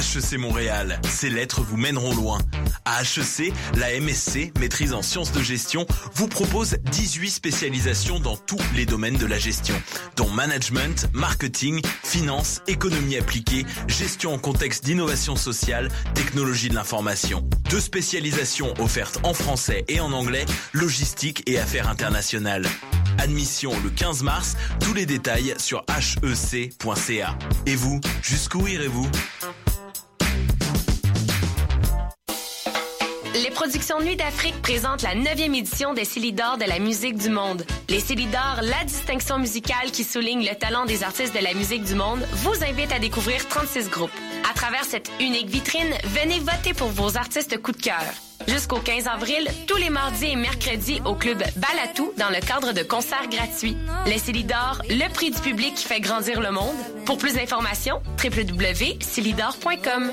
HEC Montréal, ces lettres vous mèneront loin. À HEC, la MSC, maîtrise en sciences de gestion, vous propose 18 spécialisations dans tous les domaines de la gestion, dont management, marketing, finance, économie appliquée, gestion en contexte d'innovation sociale, technologie de l'information. Deux spécialisations offertes en français et en anglais, logistique et affaires internationales. Admission le 15 mars, tous les détails sur hec.ca. Et vous, jusqu'où irez-vous? Productions Nuit d'Afrique présentent la 9e édition des Célidors de la musique du monde. Les Célidors, la distinction musicale qui souligne le talent des artistes de la musique du monde, vous invite à découvrir 36 groupes. À travers cette unique vitrine, venez voter pour vos artistes coup de cœur. Jusqu'au 15 avril, tous les mardis et mercredis au club Balatou dans le cadre de concerts gratuits. Les Célidors, le prix du public qui fait grandir le monde. Pour plus d'informations, www.célidor.com.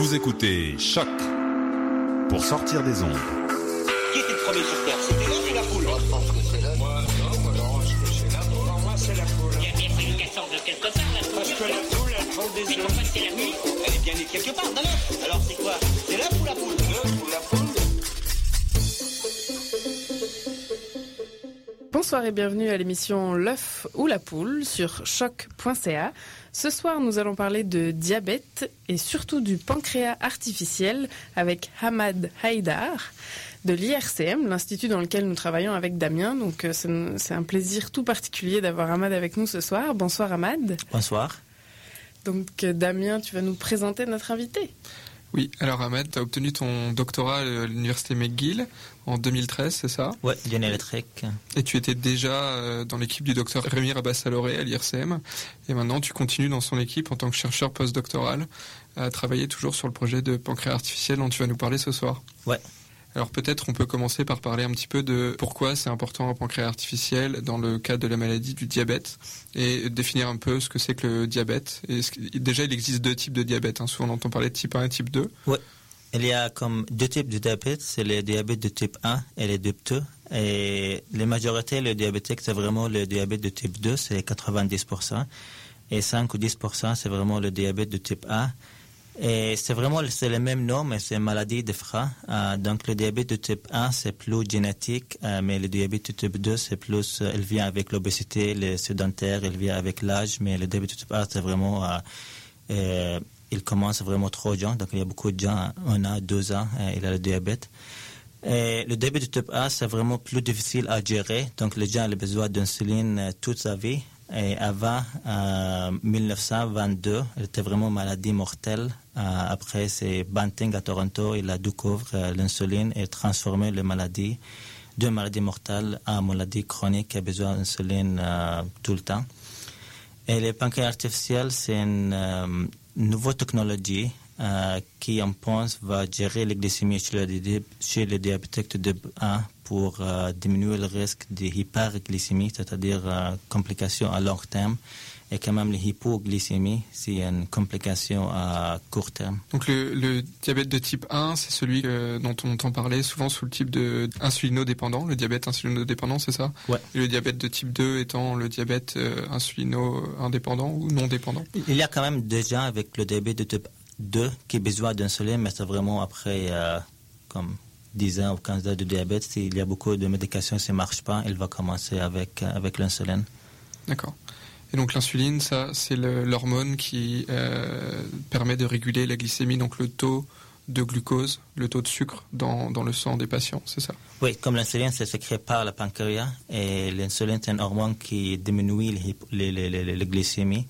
Vous écoutez Choc pour sortir des ondes. Qui était le premier sur Terre? C'était l'œuf ou la poule Je pense que c'est l'œuf. Moi, non, moi, non, je pense que c'est la poule. Pour moi, c'est la poule. Il y a bien fallu qu'elle sorte de quelque part, la poule. Parce que la poule, elle prend des œufs. Mais pourquoi c'est la nuit Elle est bien née quelque part, l'œuf. Alors, c'est quoi? C'est l'œuf ou la poule L'œuf ou la poule Bonsoir et bienvenue à l'émission L'œuf ou la poule sur choc.ca. Ce soir, nous allons parler de diabète et surtout du pancréas artificiel avec Hamad Haïdar de l'IRCM, l'institut dans lequel nous travaillons avec Damien. Donc euh, c'est un plaisir tout particulier d'avoir Hamad avec nous ce soir. Bonsoir Hamad. Bonsoir. Donc euh, Damien, tu vas nous présenter notre invité. Oui, alors Ahmed, tu as obtenu ton doctorat à l'université McGill en 2013, c'est ça? Ouais, Lyon électrique. Et tu étais déjà euh, dans l'équipe du docteur Rémi Rabassaloré à l'IRCM. Et maintenant, tu continues dans son équipe en tant que chercheur postdoctoral à travailler toujours sur le projet de pancréas artificiel dont tu vas nous parler ce soir. Ouais. Alors peut-être on peut commencer par parler un petit peu de pourquoi c'est important un pancréas artificiel dans le cadre de la maladie du diabète et définir un peu ce que c'est que le diabète. Et ce déjà il existe deux types de diabète, hein. souvent on entend parler de type 1 et type 2. Ouais. Il y a comme deux types de diabète, c'est le diabète de type 1 et le type 2. Et la majorité, le diabétique, c'est vraiment le diabète de type 2, c'est 90%. Et 5 ou 10%, c'est vraiment le diabète de type 1. Et c'est vraiment c'est le même nom, mais c'est maladie de frein. Euh, donc le diabète de type 1, c'est plus génétique, euh, mais le diabète de type 2, c'est plus, euh, elle vient avec l'obésité, le sédentaire, elle vient avec l'âge, mais le diabète de type 1, c'est vraiment, euh, euh, il commence vraiment trop jeune. Donc il y a beaucoup de gens, un an, deux ans, euh, il a le diabète. Et le diabète de type 1, c'est vraiment plus difficile à gérer. Donc les gens ont besoin d'insuline euh, toute sa vie. Et avant euh, 1922, elle était vraiment maladie mortelle. Euh, après, c'est Banting à Toronto, il a découvert l'insuline et transformé la maladie de maladie mortelle en maladie chronique qui a besoin d'insuline tout le temps. Et le pancréas artificiel, c'est une nouvelle technologie euh, qui, on pense, va gérer la glycémie chez le, di- chez le diabétique de type 1 pour euh, diminuer le risque de hyperglycémie, c'est-à-dire euh, complications à long terme, et quand même l'hypoglycémie, c'est une complication à court terme. Donc le, le diabète de type 1, c'est celui euh, dont on entend parler souvent sous le type de insulinodépendant, le diabète insulinodépendant, c'est ça? Ouais. Et le diabète de type 2 étant le diabète euh, insulino-indépendant ou non dépendant Il y a quand même des gens avec le diabète de type 2 qui ont besoin d'insuline, mais c'est vraiment après euh, comme 10 ans ou 15 ans de diabète. S'il y a beaucoup de médications, ça ne marche pas, il va commencer avec, avec l'insuline. D'accord. Et donc l'insuline, ça, c'est l'hormone qui permet de réguler la glycémie, donc le taux de glucose, le taux de sucre dans, dans le sang des patients, c'est ça? Oui, comme l'insuline, c'est sécrété par le pancréas et l'insuline, c'est un hormone qui diminue les, glycémies.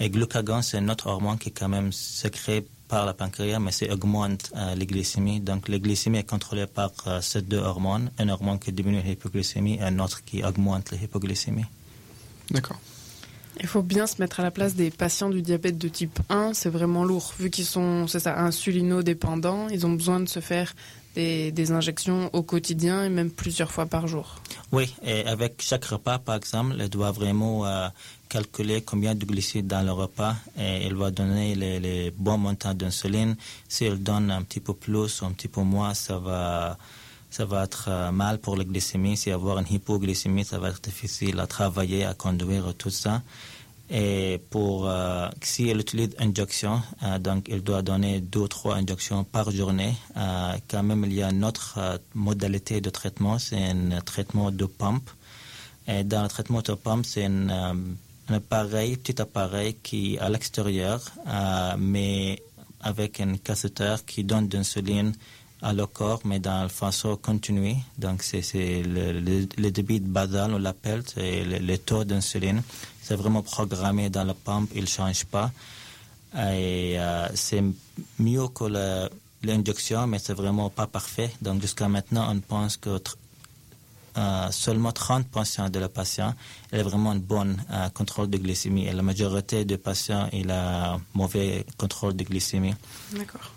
Et glucagon, c'est un autre hormone qui est quand même sécrété par le pancréas, mais c'est augmente euh, les glycémies. Donc, la glycémie est contrôlée par euh, ces deux hormones, un hormone qui diminue l'hypoglycémie et un autre qui augmente l'hypoglycémie. D'accord. Il faut bien se mettre à la place des patients du diabète de type 1. C'est vraiment lourd, vu qu'ils sont, c'est ça, insulino-dépendants. Ils ont besoin de se faire des, injections au quotidien et même plusieurs fois par jour. Oui, et avec chaque repas, par exemple, elle doit vraiment euh, calculer combien de glucides dans le repas et elle va donner les, les bons montants d'insuline. Si elle donne un petit peu plus ou un petit peu moins, ça va ça va être euh, mal pour la glycémie. Si avoir une hypoglycémie, ça va être difficile à travailler, à conduire tout ça. Et pour euh, si elle utilise injection, euh, donc elle doit donner deux ou trois injections par journée. quand même, il y a une autre modalité de traitement, c'est un traitement de pompe. Et dans le traitement de pompe, c'est un, appareil, petit appareil qui à l'extérieur, mais avec un casseur qui donne de l'insuline à le mais dans la façon continue. Donc, c'est le, le, débit basal, on l'appelle, c'est le, taux d'insuline. C'est vraiment programmé dans la pompe, il ne change pas. Et euh, c'est mieux que l'injection, mais c'est vraiment pas parfait. Donc, jusqu'à maintenant, on pense que euh, seulement 30% de la patient a vraiment un bon euh, contrôle de glycémie. Et la majorité des patients, il a mauvais contrôle de glycémie. D'accord.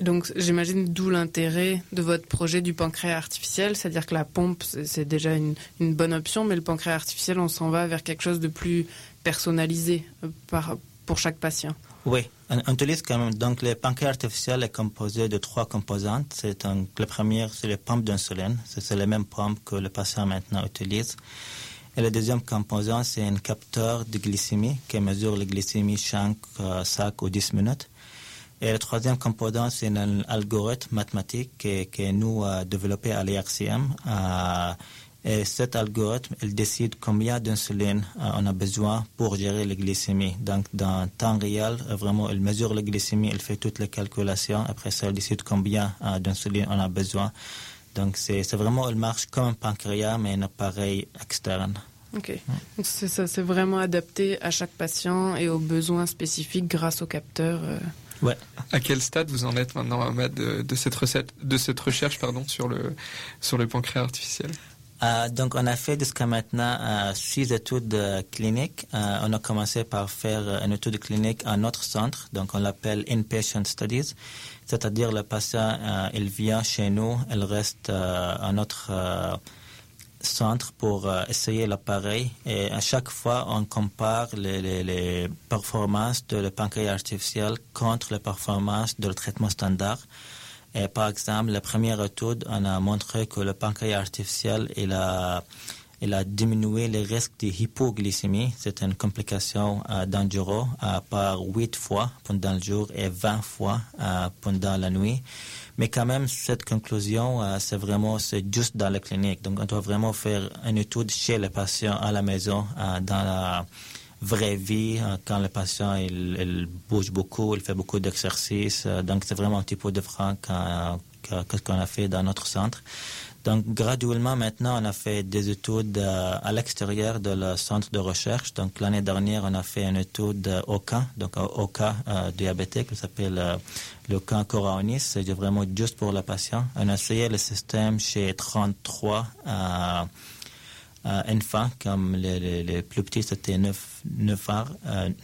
Donc, j'imagine d'où l'intérêt de votre projet du pancréas artificiel, c'est-à-dire que la pompe, c'est déjà une, bonne option, mais le pancréas artificiel, on s'en va vers quelque chose de plus personnalisé euh, pour chaque patient. Oui, on, utilise quand même. Donc, le pancréas artificiel est composé de trois composantes. C'est la première, c'est les pompes d'insuline. C'est les mêmes pompes que le patient maintenant utilise. Et le deuxième composant, c'est un capteur de glycémie qui mesure la glycémie chaque euh, 5 ou 10 minutes. Et le troisième composant, c'est un algorithme mathématique que, que nous avons développé à l'IRCM. Euh, et cet algorithme, il décide combien d'insuline euh, on a besoin pour gérer la glycémie. Donc, dans temps réel, vraiment, il mesure la glycémie, il fait toutes les calculations. Après ça, il décide combien euh, d'insuline on a besoin. Donc, c'est vraiment, il marche comme un pancréas, mais un appareil externe. Ok. Donc, c'est vraiment adapté à chaque patient et aux besoins spécifiques grâce au capteur. Ouais. À quel stade vous en êtes maintenant, Ahmad, de, de cette recette, de cette recherche, pardon, sur le sur le pancréas artificiel? Euh, donc, on a fait jusqu'à maintenant euh, six études euh, cliniques. on a commencé par faire une étude clinique à notre centre, donc on l'appelle Inpatient Studies, c'est-à-dire le patient, il vient chez nous, il reste à notre centre pour euh, essayer l'appareil et à chaque fois on compare les, les, performances de le pancréas artificiel contre les performances de le traitement standard. Et par exemple, la première étude, on a montré que le pancréas artificiel il a, il a diminué les risques de hypoglycémie. C'est une complication euh, dangereuse euh, par 8 fois pendant le jour et 20 fois euh, pendant la nuit. Mais quand même, cette conclusion, euh, c'est vraiment, c'est juste dans la clinique. Donc, on doit vraiment faire une étude chez le patient à la maison, euh, dans la vraie vie, euh, quand le patient, il, bouge beaucoup, il fait beaucoup d'exercices. donc, c'est vraiment un petit peu différent qu'est-ce qu'on a fait dans notre centre. Donc, graduellement, maintenant, on a fait des études euh, à l'extérieur de le centre de recherche. Donc, l'année dernière, on a fait une étude au cas, donc au cas euh, diabétique, qui s'appelle euh, le cas coronis. C'est vraiment juste pour le patient. On a essayé le système chez 33 enfants, comme les, plus petits, c'était 9, 9,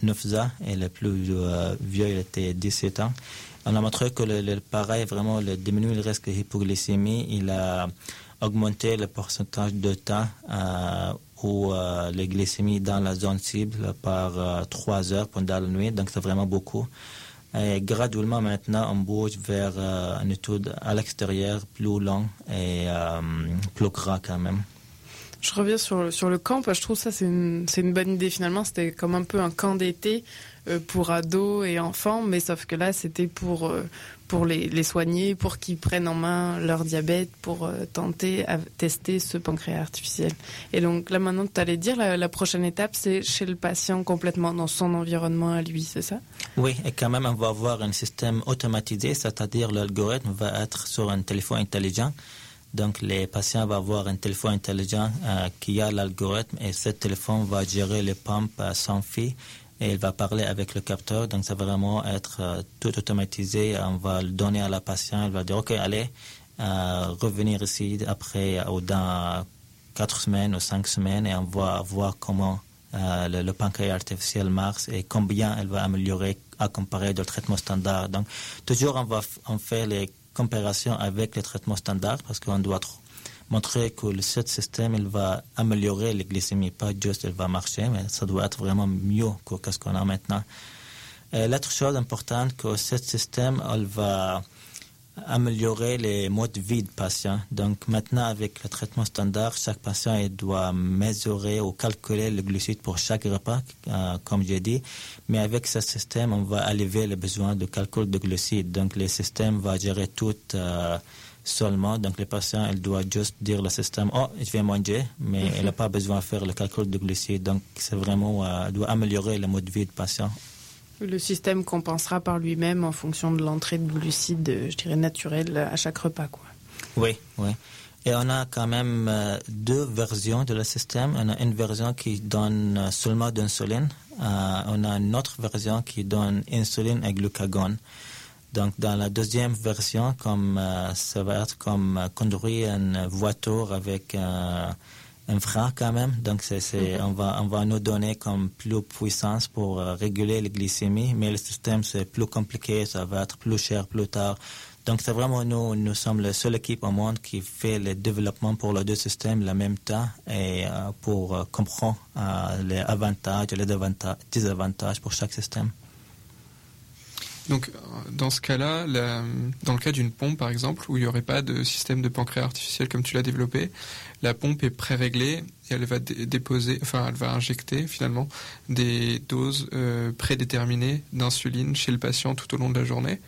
9 ans, et le plus vieux, il était 17 ans. On a montré que le, pareil, vraiment, le diminuer le risque d'hypoglycémie, il a augmenté le pourcentage de temps euh, où euh, les glycémies dans la zone cible par euh, trois heures pendant la nuit. Donc, c'est vraiment beaucoup. Et graduellement, maintenant, on bouge vers une étude à l'extérieur plus longue et plus grand quand même. Je reviens sur, sur le camp, je trouve ça c'est une, une bonne idée finalement, c'était comme un peu un camp d'été euh, pour ados et enfants, mais sauf que là c'était pour, euh, pour les, soigner, pour qu'ils prennent en main leur diabète, pour euh, tenter à tester ce pancréas artificiel. Et donc là maintenant tu allais dire, la, la prochaine étape c'est chez le patient complètement dans son environnement à lui, c'est ça? Oui, et quand même on va avoir un système automatisé, c'est-à-dire l'algorithme va être sur un téléphone intelligent donc, les patients vont avoir un téléphone intelligent euh, qui a l'algorithme et ce téléphone va gérer les pompes euh, sans fil et il va parler avec le capteur. Donc, ça va vraiment être euh, tout automatisé. On va le donner à la patiente. Elle va dire, OK, allez, revenir ici après ou dans quatre semaines ou cinq semaines et on va voir comment le, pancréas artificiel marche et combien elle va améliorer à comparer de traitement standard. Donc, toujours, on va on fait les comparaison avec les traitements standards parce qu'on doit montrer que le système il va améliorer les glycémies, pas juste il va marcher, mais ça doit être vraiment mieux que ce qu'on a maintenant. L'autre chose importante que ce système il va améliorer les modes de vie du patient. Donc maintenant, avec le traitement standard, chaque patient il doit mesurer ou calculer le glucide pour chaque repas, euh, comme j'ai dit. Mais avec ce système, on va alléger le besoin de calcul de glucides. Donc le système va gérer tout euh, seulement. Donc le patient, il doit juste dire au système, oh, je vais manger, mais il n'a pas besoin de faire le calcul de glucides. Donc c'est vraiment, euh, doit améliorer le mode de vie du patient. Le système compensera par lui-même en fonction de l'entrée de glucides, je dirais, naturels à chaque repas. Quoi. Oui, oui. Et on a quand même euh, deux versions de le système. On a une version qui donne euh, seulement d'insuline. Euh, on a une autre version qui donne insuline et glucagon. Donc, dans la deuxième version, comme ça va être comme conduire une voiture avec un frein quand même. Donc, c'est, mhm. on, va, on va nous donner comme plus puissance pour euh, réguler les glycémies, mais le système, c'est plus compliqué, ça va être plus cher plus tard. Donc, c'est vraiment nous, nous sommes la seule équipe au monde qui fait le développement pour les deux systèmes en même temps et euh, pour euh, comprendre les avantages et les désavantages pour chaque système. Donc, dans ce cas-là, dans le cas d'une pompe, par exemple, où il n'y aurait pas de système de pancréas artificiel comme tu l'as développé, la pompe est pré-réglée et elle va déposer, enfin, elle va injecter finalement des doses euh, prédéterminées d'insuline chez le patient tout au long de la journée,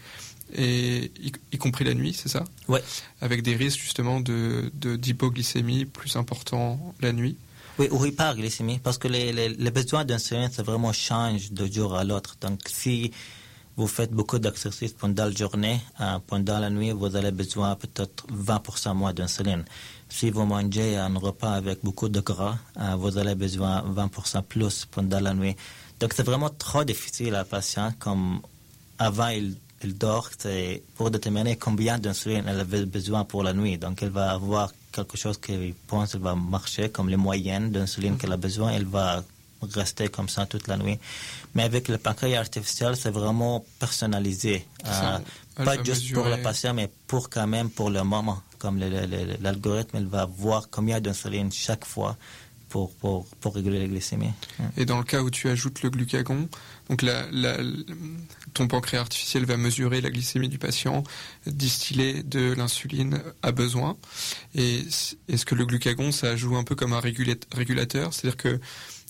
et y, compris la nuit, c'est ça? Oui. Avec des risques justement de d'hypoglycémie plus importants la nuit. Oui, ou hyperglycémie, parce que les, les, les besoins d'insuline, ça vraiment change de jour à l'autre. Donc, si vous faites beaucoup d'exercices pendant la journée, euh, pendant la nuit, vous avez besoin peut-être 20% moins d'insuline. Si vous mangez un repas avec beaucoup de gras, euh, vous avez besoin 20% plus pendant la nuit. Donc c'est vraiment trop difficile à un patient, comme avant il, dort, pour déterminer combien d'insuline elle avait besoin pour la nuit. Donc elle va avoir quelque chose qu'il pense qu'il va marcher, comme les moyennes d'insuline qu'elle a besoin, elle va rester comme ça toute la nuit. Mais avec le pancréas artificiel, c'est vraiment personnalisé. Euh, pas juste pour le patient, mais pour quand même pour le moment. Comme l'algorithme, il va voir combien d'insuline chaque fois pour, pour, pour, réguler la glycémie. Et dans le cas où tu ajoutes le glucagon, donc la, ton pancréas artificiel va mesurer la glycémie du patient, distiller de l'insuline à besoin. Et est-ce que le glucagon, ça joue un peu comme un régulateur? C'est-à-dire que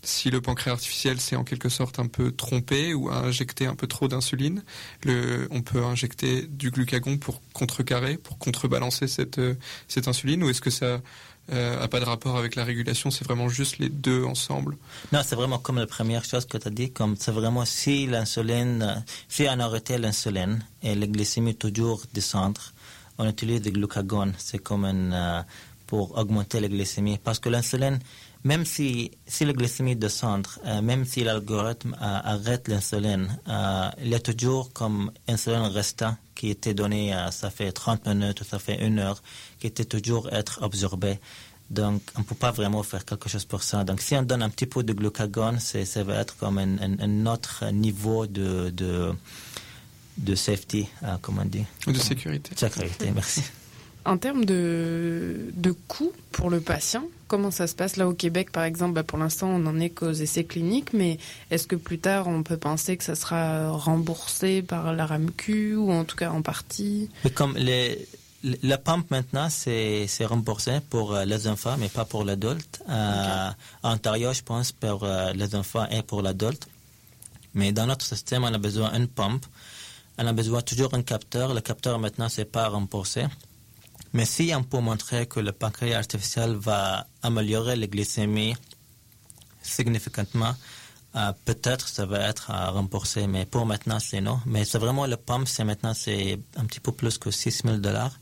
si le pancréas artificiel s'est en quelque sorte un peu trompé ou a injecté un peu trop d'insuline, on peut injecter du glucagon pour contrecarrer, pour contrebalancer cette, euh, cette insuline, ou est-ce que ça n'a euh, pas de rapport avec la régulation, c'est vraiment juste les deux ensemble? Non, c'est vraiment comme la première chose que tu as dit, comme c'est vraiment si l'insuline, si on arrêtait l'insuline et la glycémie toujours descendre, on utilise du glucagon, c'est comme un, euh, pour augmenter la glycémie, parce que l'insuline, même si, si la glycémie descend, euh, même si l'algorithme euh, arrête l'insuline, euh, il y a toujours comme insuline restant qui était donné, ça fait 30 minutes ou ça fait une heure, qui était toujours être absorbé. Donc, on ne peut pas vraiment faire quelque chose pour ça. Donc, si on donne un petit peu de glucagon, ça va être comme un, un, autre niveau de, de, de safety, comment on dit De sécurité. Sécurité, merci. En termes de, de coût pour le patient, comment ça se passe là au Québec par exemple? Bah, Pour l'instant, on n'en est qu'aux essais cliniques, mais est-ce que plus tard, on peut penser que ça sera remboursé par la RAMQ ou en tout cas en partie? Mais Comme les, la pompe maintenant, c'est remboursé pour euh, les enfants, mais pas pour l'adulte. Euh, En Ontario, je pense, pour euh, les enfants et pour l'adulte. Mais dans notre système, on a besoin d'une pompe. On a besoin toujours d'un capteur. Le capteur, maintenant, c'est pas remboursé. Mais si on peut montrer que le pancréas artificiel va améliorer la glycémie significativement, euh, peut-être ça va être à rembourser, mais pour maintenant, c'est non. Mais c'est vraiment le pompe, c'est maintenant c'est un petit peu plus que 6 000 dollars.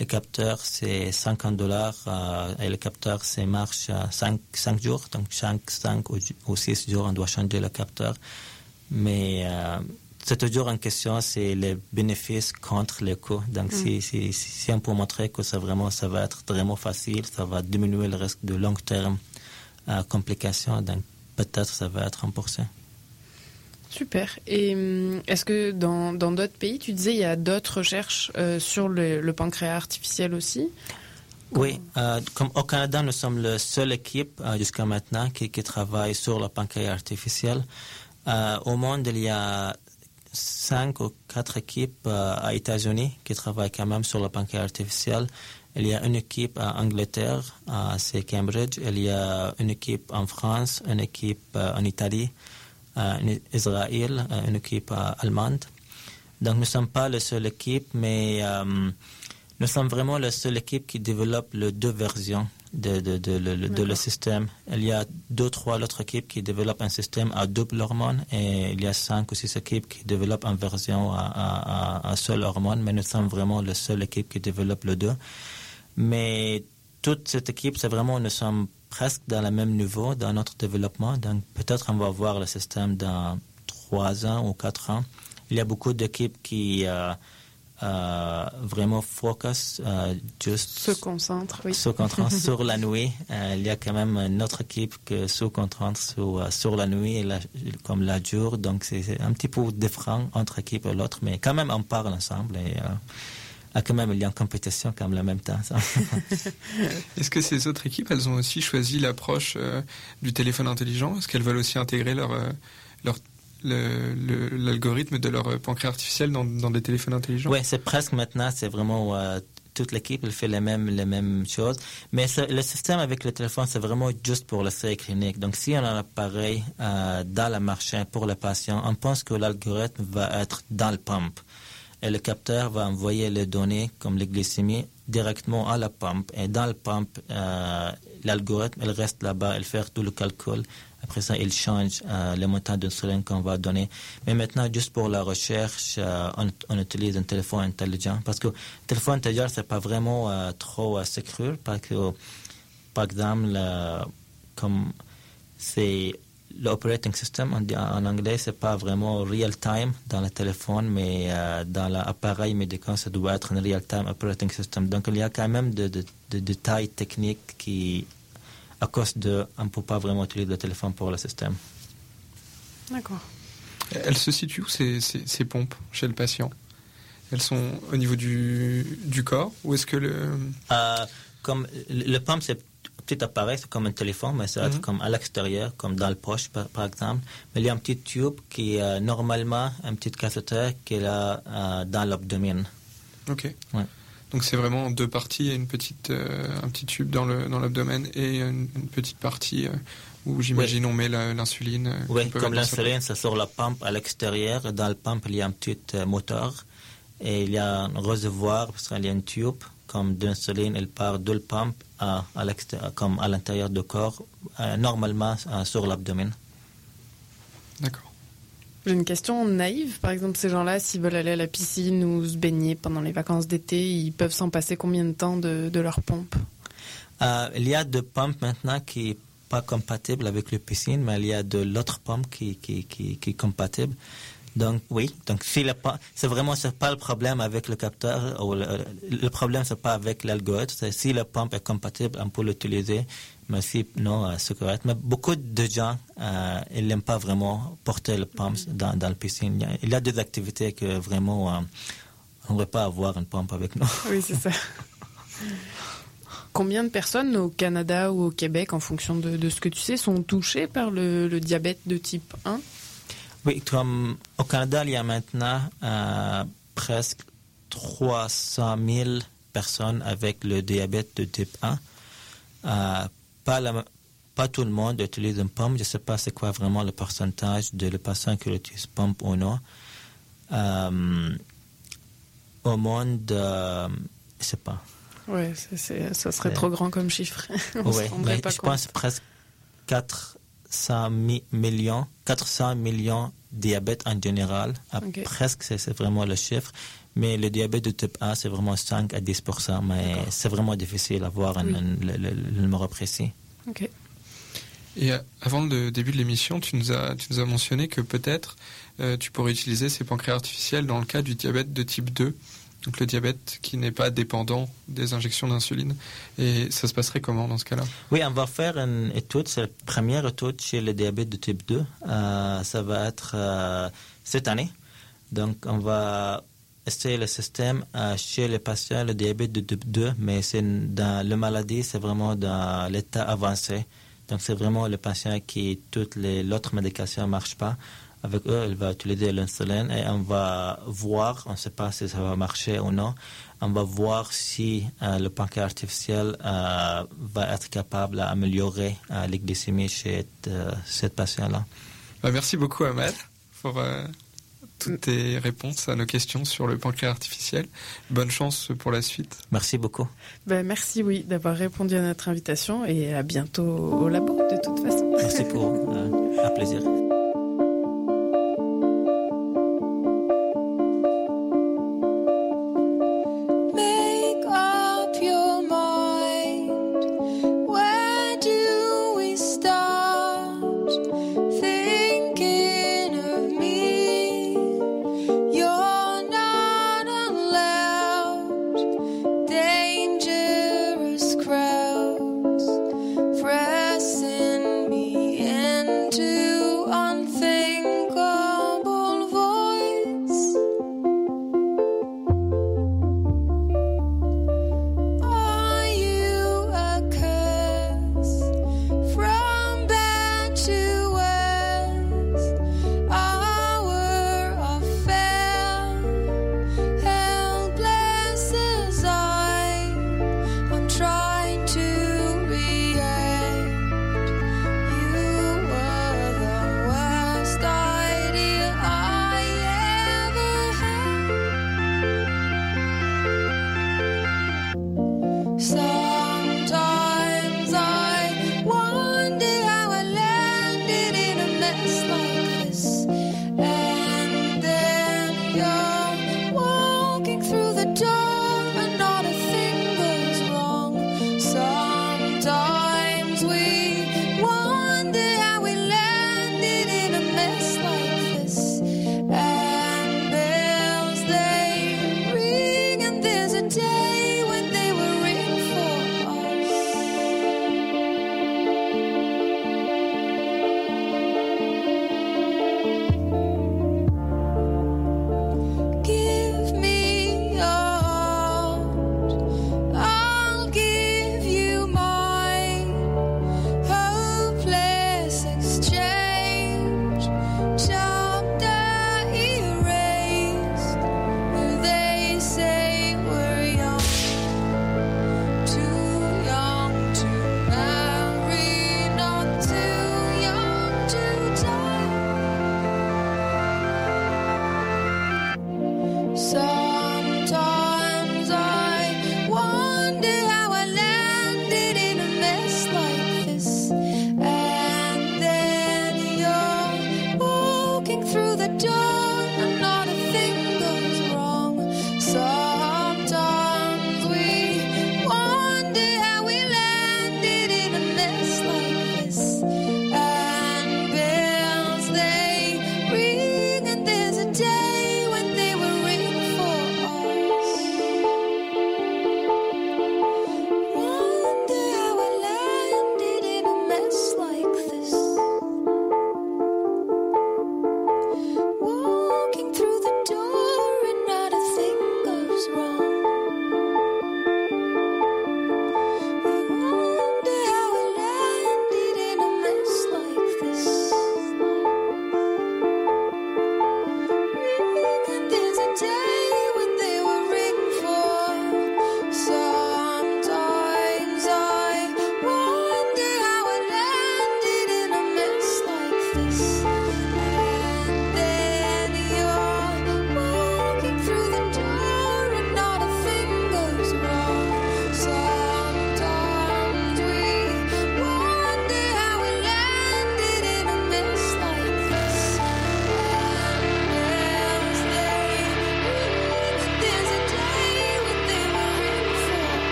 Le capteur, c'est 50 dollars euh, et le capteur, c'est marche 5, 5 jours. Donc, chaque 5 ou 6 jours, on doit changer le capteur. Mais euh, c'est toujours une question, c'est les bénéfices contre les coûts. Donc, si, si, si, on peut montrer que ça, vraiment, ça va être vraiment facile, ça va diminuer le risque de long terme complications, donc peut-être ça va être remboursé. Super. Et hum, est-ce que dans d'autres pays, tu disais, il y a d'autres recherches euh, sur le, pancréas artificiel aussi? Oui. Euh, comme au Canada, nous sommes la seule équipe euh, jusqu'à maintenant qui, qui, travaille sur le pancréas artificiel. au monde, il y a cinq ou quatre équipes à États-Unis qui travaillent quand même sur le pancréas artificiel. Il y a une équipe à Angleterre, c'est Cambridge. Il y a une équipe en France, une équipe euh, en Italie, en Israël, euh, une équipe euh, allemande. Donc nous ne sommes pas la seule équipe, mais nous sommes vraiment la seule équipe qui développe les deux versions de, de, de, de, le système. Il y a deux, trois autres équipes qui développent un système à double hormone et il y a cinq ou six équipes qui développent une version à, à, à, seule hormone, mais nous sommes vraiment la seule équipe qui développe les deux. Mais toute cette équipe, c'est vraiment, nous sommes presque dans le même niveau dans notre développement. Donc peut-être on va voir le système dans trois ans ou quatre ans. Il y a beaucoup d'équipes qui euh, euh, vraiment focus, euh, juste se concentrent, oui. se concentrent sur la nuit. il y a quand même une autre équipe qui se concentre sur, sur la nuit et comme la jour. Donc c'est un petit peu différent entre équipe et l'autre, mais quand même on parle ensemble et ah, quand même, il y a une compétition quand même en même temps. Est-ce que ces autres équipes, elles ont aussi choisi l'approche euh, du téléphone intelligent? Est-ce qu'elles veulent aussi intégrer leur, euh, leur l'algorithme de leur pancréas artificiel dans, des téléphones intelligents Oui, c'est presque maintenant, c'est vraiment euh, toute l'équipe, elle fait les mêmes, les mêmes choses. Mais le système avec le téléphone, c'est vraiment juste pour l'essai clinique. Donc, si on a un appareil dans le marché pour le patient, on pense que l'algorithme va être dans le pump et le capteur va envoyer les données comme les glycémies directement à la pompe. Et dans la pompe, euh, l'algorithme, il reste là-bas, il fait tout le calcul. Après ça, il change euh, le montant d'insuline qu'on va donner. Mais maintenant, juste pour la recherche, euh, on, utilise un téléphone intelligent. Parce que le téléphone intelligent, c'est pas vraiment trop sécure. Parce que, par exemple, comme c'est l'operating system, en, en anglais, c'est pas vraiment real time dans le téléphone, mais euh, dans l'appareil médical, ça doit être un real time operating system. Donc, il y a quand même des de, de, détails techniques qui, à cause de, on ne peut pas vraiment utiliser le téléphone pour le système. D'accord. Elles se situent où ces, ces, ces, pompes chez le patient? Elles sont au niveau du, du corps ou est-ce que le... Euh, comme le pompe, c'est petit appareil, c'est comme un téléphone, mais ça va être mhm. comme à l'extérieur, comme dans le poche, par, exemple. Mais il y a un petit tube qui est normalement un petit cathéter qui est là euh, dans l'abdomen. Ok. Donc c'est vraiment deux parties, une petite, euh, un petit tube dans le dans l'abdomen et une, petite partie euh, où j'imagine on met l'insuline. oui, comme l'insuline, c'est sur la pompe à l'extérieur. Dans le pompe, il y a un petit moteur et il y a un réservoir parce qu'il y a un tube comme d'insuline, elle part de la pompe à, comme à l'intérieur du corps, euh, normalement euh, sur l'abdomen. D'accord. J'ai une question naïve. Par exemple, ces gens-là, s'ils veulent aller à la piscine ou se baigner pendant les vacances d'été, ils peuvent s'en passer combien de temps de, leur pompe? Euh, Il y a des pompes maintenant qui ne sont pas compatibles avec la piscine, mais il y a de l'autre pompe qui, qui, qui, qui est compatible. Donc oui, donc si c'est vraiment c'est pas le problème avec le capteur ou le, problème c'est pas avec l'algorithme, si la pompe est compatible, on peut l'utiliser, mais si non, euh, c'est correct. Mais beaucoup de gens, euh, ils n'aiment pas vraiment porter le pompe dans, la piscine. Il y a des activités que vraiment euh, on ne veut pas avoir une pompe avec nous. Oui, c'est ça. Combien de personnes au Canada ou au Québec, en fonction de, ce que tu sais, sont touchées par le, le diabète de type 1 oui, comme au Canada, il y a maintenant euh, presque 300 000 personnes avec le diabète de type 1. Euh, pas, la, pas tout le monde utilise une pompe. Je ne sais pas c'est quoi vraiment le pourcentage de les patients qui utilisent pompe ou non. Euh, au monde, je ne sais pas. Oui, ça serait trop grand comme chiffre. Oui, mais je pense presque 400 millions, 400 millions diabète en général. Presque, c'est vraiment le chiffre. Mais le diabète de type 1, c'est vraiment 5 à 10 mais c'est vraiment difficile à voir le, numéro précis. Et euh, avant le début de l'émission, tu, nous as, tu nous as mentionné que peut-être euh, tu pourrais utiliser ces pancréas artificiels dans le cas du diabète de type 2 donc le diabète qui n'est pas dépendant des injections d'insuline. Et ça se passerait comment dans ce cas-là? Oui, on va faire une étude, c'est la première étude chez le diabète de type 2. Euh, ça va être euh, cette année. Donc on va essayer le système euh, chez les patients, le diabète de type 2, mais c'est dans la maladie, c'est vraiment dans l'état avancé. Donc c'est vraiment le patient qui toutes les l'autre médication ne marche pas avec eux, elle va utiliser l'insuline et on va voir, on ne sait pas si ça va marcher ou non, on va voir si euh, le pancréas artificiel euh, va être capable d'améliorer euh, les glycémies chez cette patient-là. Bah, merci beaucoup Ahmed pour toutes tes réponses à nos questions sur le pancréas artificiel. Bonne chance pour la suite. Merci beaucoup. Ben, merci oui d'avoir répondu à notre invitation et à bientôt au labo de toute façon. Merci pour un plaisir.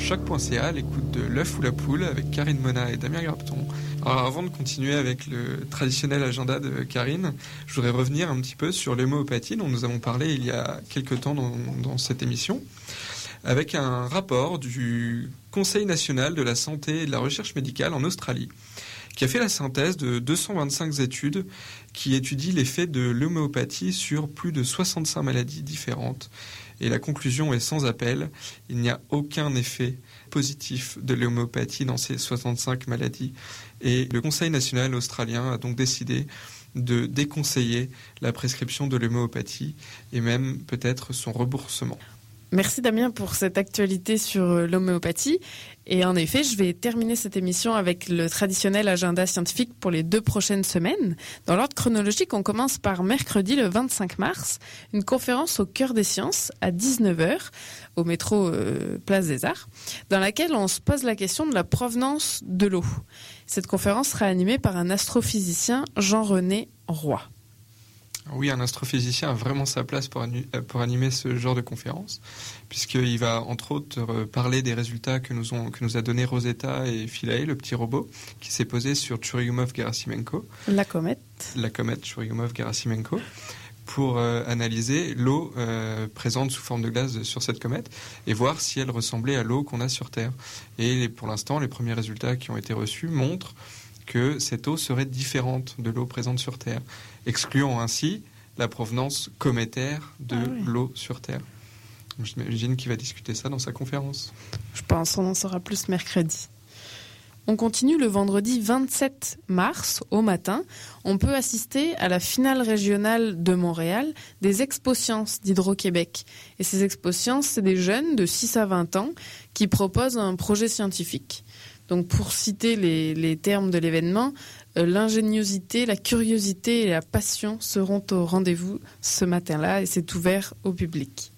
choc.ca, l'écoute de l'œuf ou la poule avec Karine Mona et Damien Grapton. Alors avant de continuer avec le traditionnel agenda de Karine, je voudrais revenir un petit peu sur l'homéopathie dont nous avons parlé il y a quelques temps dans, dans cette émission, avec un rapport du Conseil national de la santé et de la recherche médicale en Australie, qui a fait la synthèse de 225 études qui étudient l'effet de l'homéopathie sur plus de 65 maladies différentes. Et la conclusion est sans appel, il n'y a aucun effet positif de l'homéopathie dans ces 65 maladies. Et le Conseil national australien a donc décidé de déconseiller la prescription de l'homéopathie et même peut-être son remboursement. Merci Damien pour cette actualité sur euh, l'homéopathie. Et en effet, je vais terminer cette émission avec le traditionnel agenda scientifique pour les deux prochaines semaines. Dans l'ordre chronologique, on commence par mercredi le 25 mars, une conférence au cœur des sciences à 19h au métro euh, Place des Arts, dans laquelle on se pose la question de la provenance de l'eau. Cette conférence sera animée par un astrophysicien, Jean-René Roy. Oui, un astrophysicien a vraiment sa place pour, pour animer ce genre de conférence, puisqu'il va entre autres parler des résultats que nous, ont, que nous a donné Rosetta et Philae, le petit robot, qui s'est posé sur Churyumov-Gerasimenko. La comète. La comète Churyumov-Gerasimenko pour euh, analyser l'eau euh, présente sous forme de glace sur cette comète et voir si elle ressemblait à l'eau qu'on a sur Terre. Et pour l'instant, les premiers résultats qui ont été reçus montrent que cette eau serait différente de l'eau présente sur Terre, excluant ainsi la provenance cométaire de Ah oui. l'eau sur Terre. J'imagine qu'il va discuter ça dans sa conférence. Je pense qu'on en saura plus mercredi. On continue le vendredi 27 mars au matin. On peut assister à la finale régionale de Montréal des Expo-Sciences d'Hydro-Québec. Et ces Expo-Sciences, c'est des jeunes de 6 à 20 ans qui proposent un projet scientifique. Donc pour citer les, termes de l'événement, euh, l'ingéniosité, la curiosité et la passion seront au rendez-vous ce matin-là et c'est ouvert au public.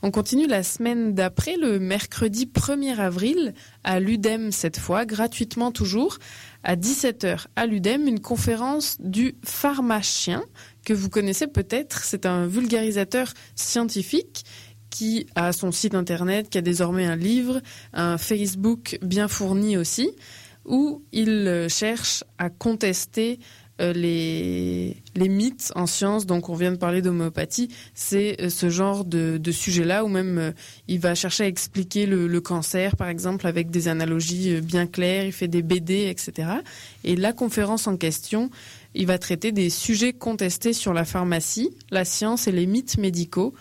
On continue la semaine d'après, le mercredi 1er avril, à l'UDEM cette fois, gratuitement toujours, à 17h à l'UDEM, une conférence du pharmacien que vous connaissez peut-être. C'est un vulgarisateur scientifique qui a son site internet, qui a désormais un livre, un Facebook bien fourni aussi, où il euh, cherche à contester euh, les, mythes en sciences. Donc, on vient de parler d'homéopathie. C'est euh, ce genre de, sujet-là où même il va chercher à expliquer le, le cancer, par exemple, avec des analogies bien claires. Il fait des BD, etc. Et la conférence en question, il va traiter des sujets contestés sur la pharmacie, la science et les mythes médicaux,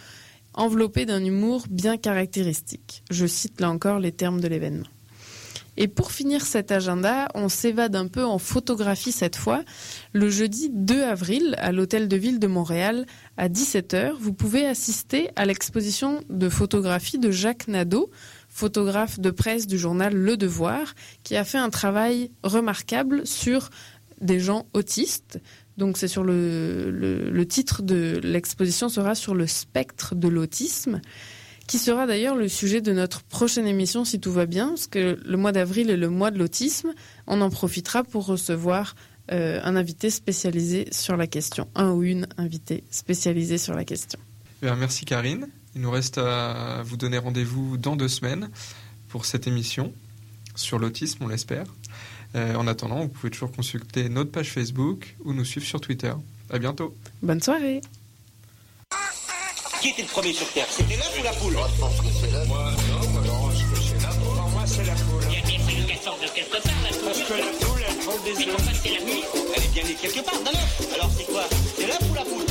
enveloppés d'un humour bien caractéristique. Je cite là encore les termes de l'événement. Et pour finir cet agenda, on s'évade un peu en photographie cette fois. Le jeudi 2 avril, à l'Hôtel de Ville de Montréal, à 17h, vous pouvez assister à l'exposition de photographie de Jacques Nadeau, photographe de presse du journal Le Devoir, qui a fait un travail remarquable sur des gens autistes. Donc c'est sur le, le, titre de l'exposition sera sur le spectre de l'autisme qui sera d'ailleurs le sujet de notre prochaine émission si tout va bien, parce que le mois d'avril est le mois de l'autisme. On en profitera pour recevoir euh, un invité spécialisé sur la question, un ou une invitée spécialisée sur la question. Eh merci Karine. Il nous reste à vous donner rendez-vous dans deux semaines pour cette émission sur l'autisme, on l'espère. Euh, en attendant, vous pouvez toujours consulter notre page Facebook ou nous suivre sur Twitter. À bientôt. Bonne soirée. Qui était le premier sur Terre? C'était l'œuf ou la poule? Moi, je pense que c'est l'œuf. Moi, non, moi, que c'est l'œuf. Pour moi, c'est la poule. Il y a bien fallu qu'elle sorte de quelque part, la poule. Parce que la poule, elle prend des œufs. Mais pourquoi c'est la nuit Elle est bien née quelque part, d'un œuf. Alors, c'est quoi? C'est l'œuf ou la poule?